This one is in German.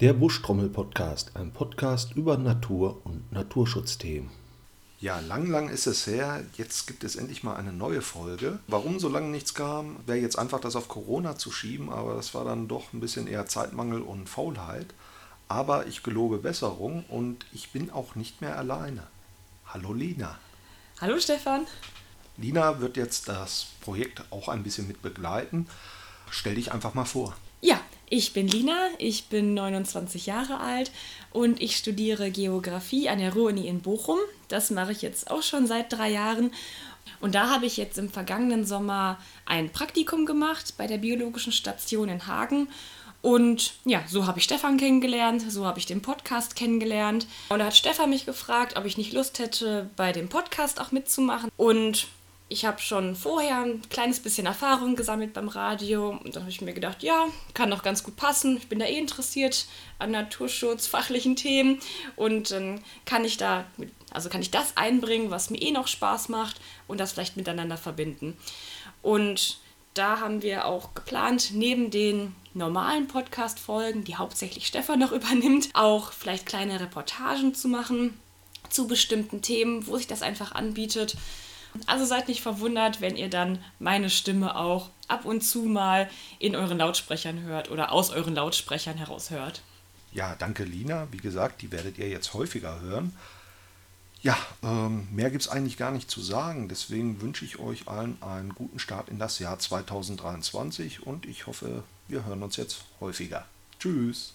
Der Buschtrommel-Podcast, ein Podcast über Natur und Naturschutzthemen. Ja, lang, lang ist es her. Jetzt gibt es endlich mal eine neue Folge. Warum so lange nichts kam, wäre jetzt einfach das auf Corona zu schieben, aber das war dann doch ein bisschen eher Zeitmangel und Faulheit. Aber ich gelobe Besserung und ich bin auch nicht mehr alleine. Hallo Lina. Hallo Stefan. Lina wird jetzt das Projekt auch ein bisschen mit begleiten. Stell dich einfach mal vor. Ja, ich bin Lina, ich bin 29 Jahre alt und ich studiere Geografie an der Ruhr-Uni in Bochum. Das mache ich jetzt auch schon seit drei Jahren. Und da habe ich jetzt im vergangenen Sommer ein Praktikum gemacht bei der Biologischen Station in Hagen. Und ja, so habe ich Stefan kennengelernt, so habe ich den Podcast kennengelernt. Und da hat Stefan mich gefragt, ob ich nicht Lust hätte, bei dem Podcast auch mitzumachen. Und ich habe schon vorher ein kleines bisschen Erfahrung gesammelt beim Radio und dann habe ich mir gedacht, ja, kann doch ganz gut passen. Ich bin da eh interessiert an Naturschutz, fachlichen Themen und dann kann ich da, also kann ich das einbringen, was mir eh noch Spaß macht und das vielleicht miteinander verbinden. Und da haben wir auch geplant, neben den normalen Podcast-Folgen, die hauptsächlich Stefan noch übernimmt, auch vielleicht kleine Reportagen zu machen zu bestimmten Themen, wo sich das einfach anbietet. Also seid nicht verwundert, wenn ihr dann meine Stimme auch ab und zu mal in euren Lautsprechern hört oder aus euren Lautsprechern heraus hört. Ja, danke Lina. Wie gesagt, die werdet ihr jetzt häufiger hören. Ja, ähm, mehr gibt es eigentlich gar nicht zu sagen. Deswegen wünsche ich euch allen einen guten Start in das Jahr 2023 und ich hoffe, wir hören uns jetzt häufiger. Tschüss.